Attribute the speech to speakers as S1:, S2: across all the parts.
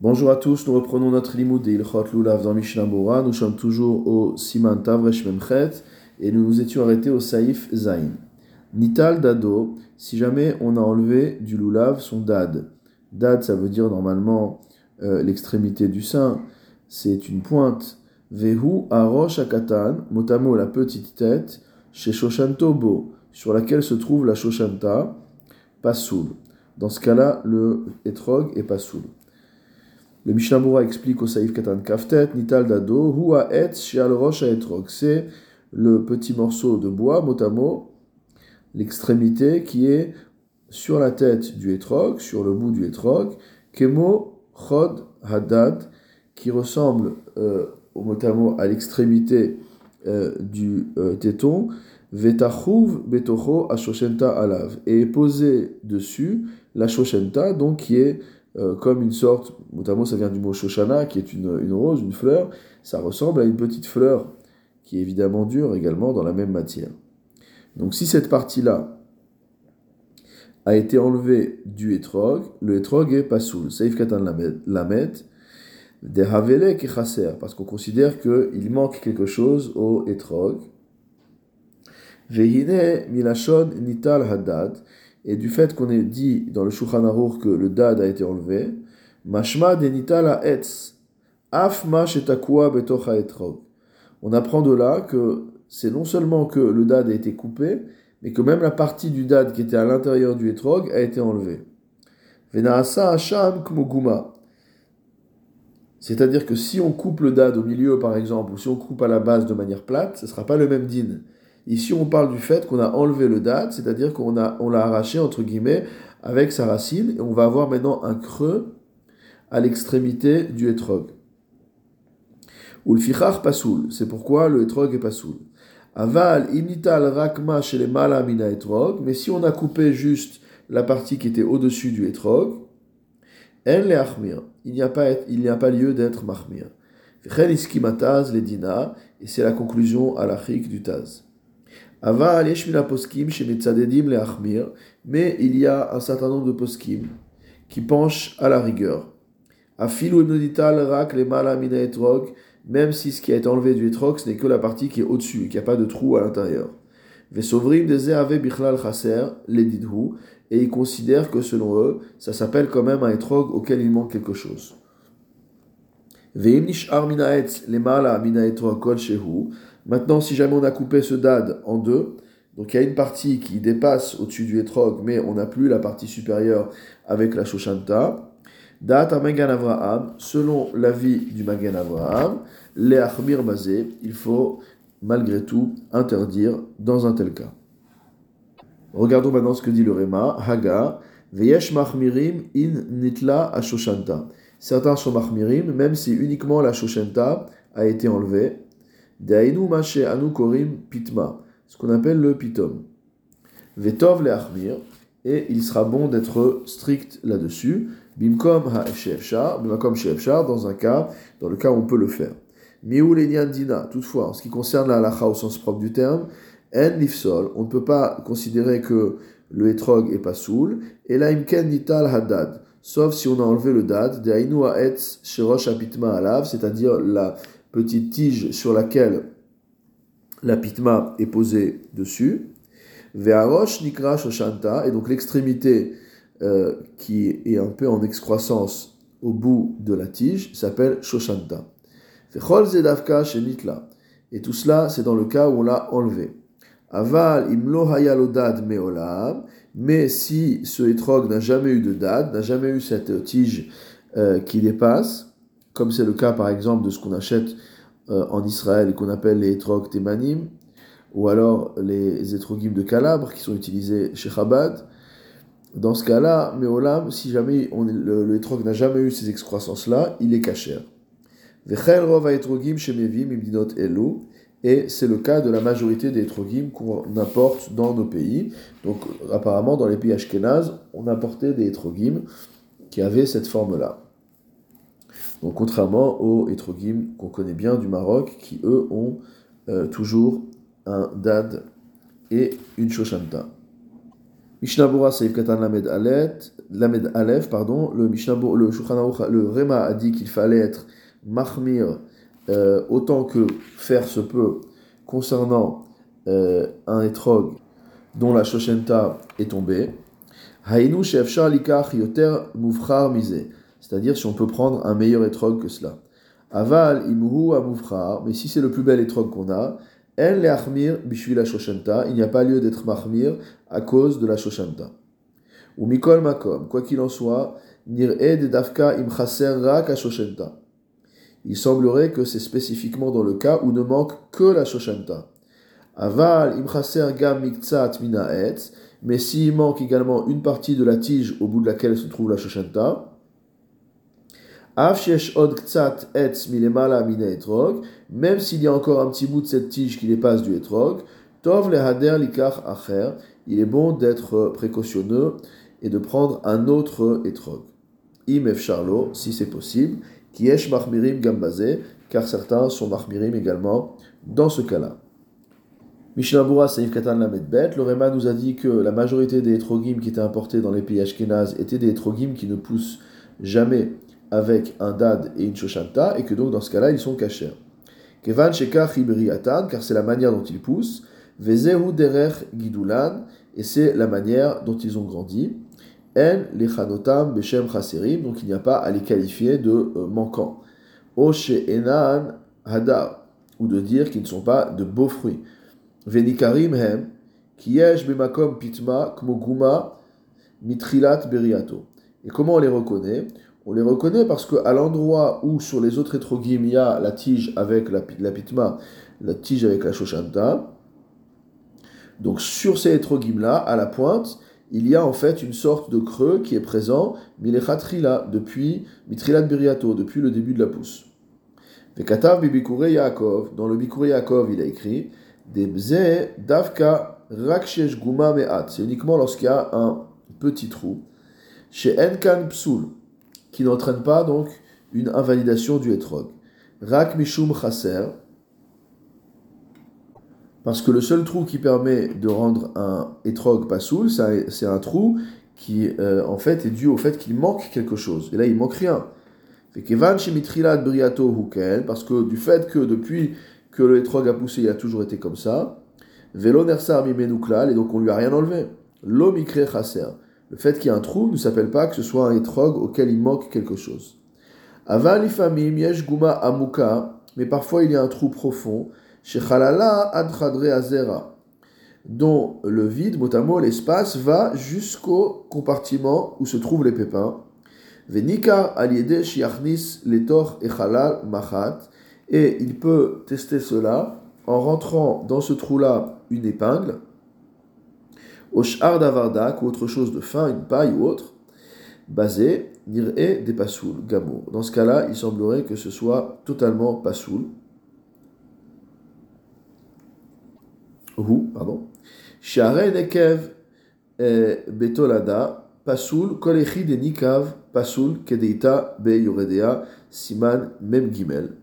S1: Bonjour à tous, nous reprenons notre limoud de Ilchot Lulav dans Mishnah. Nous sommes toujours au Siman Tavresh Memchet et nous nous étions arrêtés au Saïf Zain. Nital Dado, si jamais on a enlevé du Lulav son dad. Dad, ça veut dire normalement euh, l'extrémité du sein, c'est une pointe. Vehu Arosh Akatan, motamo la petite tête, chez Shoshantobo, sur laquelle se trouve la Shoshanta, Pasoul. Dans ce cas-là, le etrog est Pasoul. Le Mishnah explique au Saïf Katan Kaftet, Nital Dado, Hua Et Shial Rosh Etrog. C'est le petit morceau de bois, motamo, l'extrémité qui est sur la tête du etrog, sur le bout du etrog, Kemo Chod Hadad, qui ressemble euh, au motamo à l'extrémité euh, du euh, téton, Vetachouv Betocho Ashoshenta Alav, et posé dessus la Shoshenta, donc qui est euh, comme une sorte, notamment ça vient du mot Shoshana, qui est une, une, rose, une fleur, ça ressemble à une petite fleur, qui est évidemment dure également dans la même matière. Donc si cette partie-là a été enlevée du etrog, le etrog est pasoul. Saif katan lamet, des havele chasser, parce qu'on considère qu'il manque quelque chose au etrog. Vehine milachon nital et du fait qu'on ait dit dans le Shulchan que le dad a été enlevé, mashma denita la etz, afma shetakua betocha etrog. On apprend de là que c'est non seulement que le dad a été coupé, mais que même la partie du dad qui était à l'intérieur du etrog a été enlevée. Venaasa hasham kmoguma. C'est-à-dire que si on coupe le dad au milieu, par exemple, ou si on coupe à la base de manière plate, ce ne sera pas le même din. Ici, on parle du fait qu'on a enlevé le date, c'est-à-dire qu'on a, on l'a arraché, entre guillemets, avec sa racine, et on va avoir maintenant un creux à l'extrémité du etrog. Ou le pasoul, c'est pourquoi le etrog est pasoul. Aval imital rakma chez les malamina etrog, mais si on a coupé juste la partie qui était au-dessus du etrog, en il n'y a pas, il n'y a pas lieu d'être mahmir. Chen les dina, et c'est la conclusion à la du taz. Ava poskim chez le achmir, mais il y a un certain nombre de poskim qui penchent à la rigueur. Afilu rak le malamina etrog, même si ce qui a été enlevé du etrog, ce n'est que la partie qui est au-dessus, qu'il n'y a pas de trou à l'intérieur. Vesovrim de ave bichlal chaser, les didhu, et ils considèrent que selon eux, ça s'appelle quand même un etrog auquel il manque quelque chose. Veim nishar minaetz le mala mina etrog kol shehu, Maintenant, si jamais on a coupé ce dad en deux, donc il y a une partie qui dépasse au-dessus du etrog, mais on n'a plus la partie supérieure avec la shoshanta. Dat Magan Avraham, selon l'avis du Magan Avraham, les achmir basé, il faut malgré tout interdire dans un tel cas. Regardons maintenant ce que dit le Réma. Haga, Veyesh Mahmirim in Nitla Ashoshanta. Certains sont Mahmirim, même si uniquement la Shoshanta a été enlevée. Anu korim pitma, ce qu'on appelle le pitom. Vetov le achmir, et il sera bon d'être strict là-dessus. Bimkom ha bimkom dans un cas, dans le cas où on peut le faire. Miou dina, toutefois, en ce qui concerne la halacha au sens propre du terme, en lifsol, on ne peut pas considérer que le etrog est pas soul, et la imken nital hadad, sauf si on a enlevé le dad, de ainu ha'etz sherosh apitma alav, c'est-à-dire la petite tige sur laquelle la pitma est posée dessus. Ve'arosh nikra shoshanta, et donc l'extrémité euh, qui est un peu en excroissance au bout de la tige s'appelle shoshanta. Ve'chol zedavka shenitla, et tout cela c'est dans le cas où on l'a enlevé. Aval imlo hayalodad mais si ce etrog n'a jamais eu de dad, n'a jamais eu cette tige euh, qui dépasse, comme c'est le cas par exemple de ce qu'on achète euh, en Israël et qu'on appelle les etrog temanim, ou alors les etrogim de Calabre qui sont utilisés chez Chabad. Dans ce cas-là, Meolam, si jamais le, le etrog n'a jamais eu ces excroissances-là, il est caché. Et c'est le cas de la majorité des etrogim qu'on importe dans nos pays. Donc, apparemment, dans les pays ashkénazes, on importait des etrogim qui avaient cette forme-là. Donc contrairement aux etrogim qu'on connaît bien du Maroc, qui eux ont euh, toujours un dad et une shoshanta. Mishnabura Saif Katan Lamed Alet, Lamed Aleph, pardon, le Mishnabura, le le Rema a dit qu'il fallait être mahmir euh, autant que faire se peut concernant euh, un etrog dont la shoshenta est tombée. Hainu shefshar likach yoter mufchar misé. C'est-à-dire si on peut prendre un meilleur etrog que cela. Aval imhu amufchar, mais si c'est le plus bel etrog qu'on a, en le achmir bishvi la shoshenta, il n'y a pas lieu d'être mahmir à cause de la shoshenta. Ou mikol makom, quoi qu'il en soit, nir ed dafka im chaser rak shoshenta. Il semblerait que c'est spécifiquement dans le cas où ne manque que la shoshanta. Aval im chaser gam miktsat minaetz, mais s'il manque également une partie de la tige au bout de laquelle se trouve la shoshanta, même s'il y a encore un petit bout de cette tige qui dépasse du etrog, tov le hader acher, il est bon d'être précautionneux et de prendre un autre etrog. Imef charlo, si c'est possible, kiesh marmirim gambazé, car certains sont marmirim également dans ce cas-là. Mishnabura Saïf Katan Lamed le nous a dit que la majorité des etrogim qui étaient importés dans les pays ashkénazes étaient des etrogim qui ne poussent jamais avec un dad et une shoshanta, et que donc dans ce cas-là, ils sont cachés. Kevan shekach car c'est la manière dont ils poussent, vezehu derer gidulan, et c'est la manière dont ils ont grandi. En lechanotam beshem chaserim, donc il n'y a pas à les qualifier de euh, manquants. Oshe enan hadar, ou de dire qu'ils ne sont pas de beaux fruits. Venikarim hem, kiyesh bemakom pitma kmoguma mitrilat beriato. Et comment on les reconnaît? On les reconnaît parce qu'à l'endroit où sur les autres étrogim il y a la tige avec la, pitma, la tige avec la shoshanta, donc sur ces étrogim là, à la pointe, il y a en fait une sorte de creux qui est présent, milechatrila, depuis mitrilat biriato, depuis le début de la pousse. Vekatav bibikure Yaakov, dans le bikure Yaakov il a écrit, Debze davka rakshesh guma me'at, c'est uniquement lorsqu'il y a un petit trou. Chez Enkan psul, qui n'entraîne pas donc une invalidation du etrog. Rak mishum chaser, parce que le seul trou qui permet de rendre un etrog pasoul, c'est un trou qui euh, en fait est dû au fait qu'il manque quelque chose. Et là, il manque rien. Parce que du fait que depuis que le etrog a poussé, il a toujours été comme ça. Velo nersar et donc on lui a rien enlevé. Lo mikre chaser. Le fait qu'il y ait un trou ne s'appelle pas que ce soit un étrog auquel il manque quelque chose. Avalifamim yesh guma amuka, mais parfois il y a un trou profond, chez adchadre azera, dont le vide, mot l'espace, va jusqu'au compartiment où se trouvent les pépins. Venika aliede shiachnis letor echalal machat, et il peut tester cela en rentrant dans ce trou-là une épingle, au sh'ar davardak, ou autre chose de fin, une paille ou autre, basé, nir'e des pasoul, gamour. Dans ce cas-là, il semblerait que ce soit totalement pasoul. Ou, pardon. Share nekev betolada, pasoul, kolechi de nikav, pasoul, kedeita be yoredea, siman mem gimel.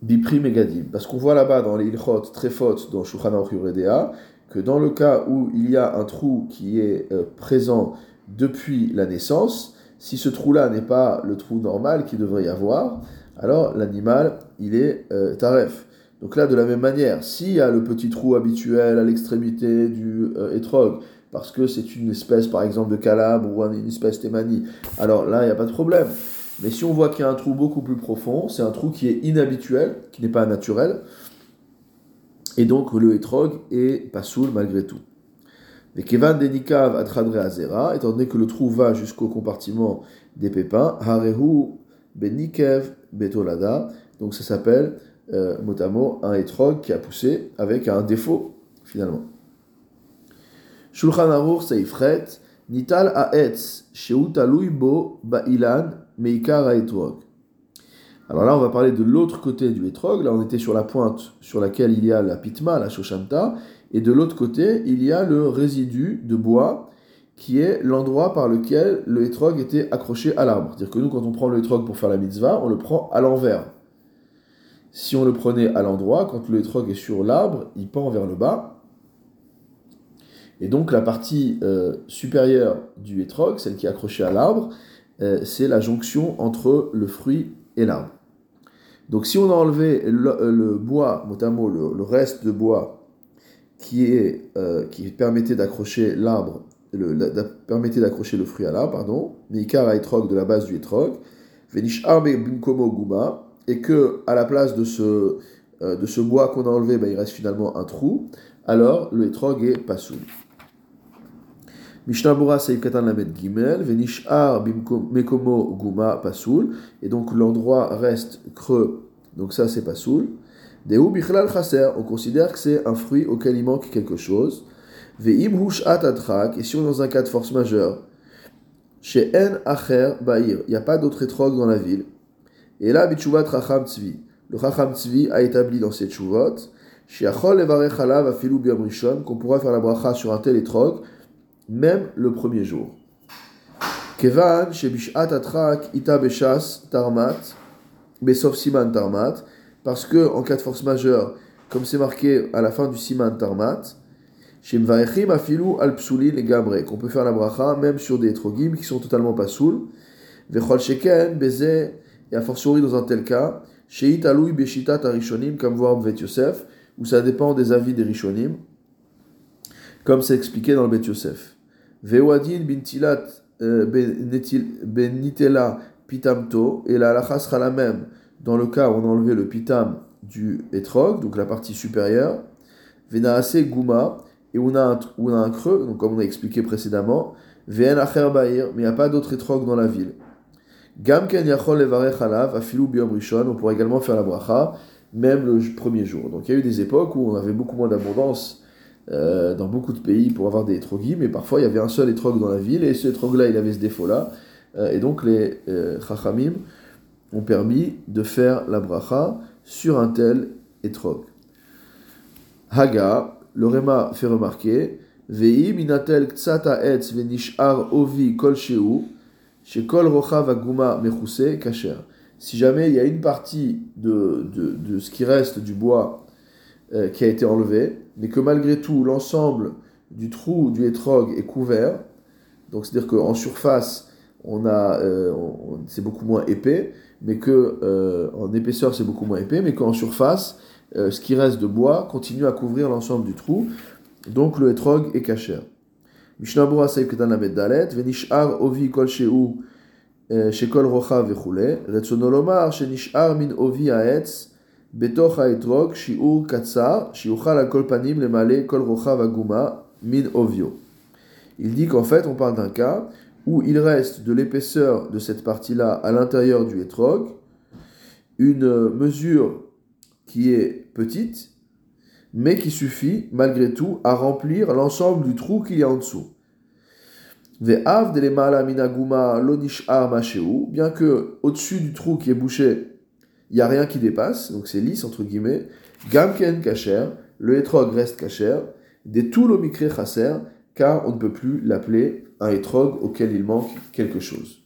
S1: Bipri megadim. Parce qu'on voit là-bas dans les ilchot, fautes, dans Shulchan Yoredea, que dans le cas où il y a un trou qui est euh, présent depuis la naissance, si ce trou-là n'est pas le trou normal qu'il devrait y avoir, alors l'animal, il est euh, taref. Donc là, de la même manière, s'il y a le petit trou habituel à l'extrémité du euh, étrog, parce que c'est une espèce, par exemple, de calabre ou une espèce thémanie, alors là, il n'y a pas de problème. Mais si on voit qu'il y a un trou beaucoup plus profond, c'est un trou qui est inhabituel, qui n'est pas naturel, et donc le etrog est pas soul malgré tout. Mais Kevan denikav atradre azera, étant donné que le trou va jusqu'au compartiment des pépins, harehu benikev betolada, donc ça s'appelle euh, mot un etrog qui a poussé avec un défaut finalement. Shulchan Aruch Seifret, Nital Aetz, Bo Ba'ilan, Meikar. Alors là, on va parler de l'autre côté du etrog. Là, on était sur la pointe sur laquelle il y a la pitma, la shoshanta. Et de l'autre côté, il y a le résidu de bois qui est l'endroit par lequel le etrog était accroché à l'arbre. C'est-à-dire que nous, quand on prend le etrog pour faire la mitzvah, on le prend à l'envers. Si on le prenait à l'endroit, quand le etrog est sur l'arbre, il pend vers le bas. Et donc la partie euh, supérieure du étrog, celle qui est accrochée à l'arbre, euh, c'est la jonction entre le fruit et l'arbre. Donc si on a enlevé le, bois, notamment le, reste de bois qui, euh, permettait d'accrocher l'arbre, le, permettait d'accrocher le fruit à l'arbre, pardon, Meikar etrog de la base du etrog, Venish Binkomo Guma, et que à la place de ce, ce bois qu'on a enlevé, ben, il reste finalement un trou, alors le etrog est pas soul. Mishnah Seif Katan Lamed Gimel, Venishar Mekomo Guma Pasoul, et donc l'endroit reste creux, donc ça c'est Pasoul. Dehu Bichlal Chaser, on considère que c'est un fruit auquel il manque quelque chose. Ve'im Hushat et si on est dans un cas de force majeure, chez En Acher Ba'ir, il n'y a pas d'autre étrog dans la ville. Et là, Bichuvat Racham Tzvi, le Racham Tzvi a établi dans cette chuvot, chez Achol Evarech Halav Afilu Biam qu'on pourra faire la bracha sur un tel étrog, même le premier jour. Kevan, Shebishat Atrak, Ita Beshas, Tarmat, Besof Siman Tarmat, parce que en cas de force majeure, comme c'est marqué à la fin du Siman Tarmat, Shemvaechim Afilu Al Psulin et Gabre, qu'on peut faire la bracha même sur des trogim qui sont totalement pas soul. Vechol Sheken, Beze, et a fortiori dans un tel cas, Sheit Aloui Beshitat Arishonim, comme voir Vet Yosef, où ça dépend des avis des Rishonim, comme c'est expliqué dans le Bet Yosef. Vewadin bintilat euh, benitela pitamto, et la halakha sera la même dans le cas où on a enlevé le pitam du etrog, donc la partie supérieure, venaase guma, et on a, on a un creux, donc comme on a expliqué précédemment, ven acher mais il n'y a pas d'autre etrog dans la ville. Gamken yachol levarech alav, afilu biom rishon, on pourrait également faire la bracha, même le premier jour. Donc il y a eu des époques où on avait beaucoup moins d'abondance euh, dans beaucoup de pays pour avoir des étrogis, mais parfois il y avait un seul étrog dans la ville, et ce étrog-là, il avait ce défaut-là. Euh, et donc les euh, chachamim ont permis de faire la bracha sur un tel étrog. Haga, le fait remarquer, Vei minatel ktsata etz venishar ovi kol sheu, kol rocha vaguma mechuse kacher. Si jamais il y a une partie de, de, de ce qui reste du bois euh, qui a été enlevé, mais que malgré tout l'ensemble du trou du hétrog est couvert. Donc c'est-à-dire qu'en surface, on a, euh, c'est beaucoup moins épais, mais que euh, en épaisseur c'est beaucoup moins épais, mais qu'en surface, ce qui reste de bois continue à couvrir l'ensemble du trou. Donc le hétrog est caché. Venishar Ovi Ovi il dit qu'en fait, on parle d'un cas où il reste de l'épaisseur de cette partie-là à l'intérieur du hétrog, une mesure qui est petite, mais qui suffit malgré tout à remplir l'ensemble du trou qu'il y a en dessous. Bien que au-dessus du trou qui est bouché, il n'y a rien qui dépasse, donc c'est lisse entre guillemets. Gamken kacher, le etrog reste kacher, des tout chasser, car on ne peut plus l'appeler un etrog auquel il manque quelque chose.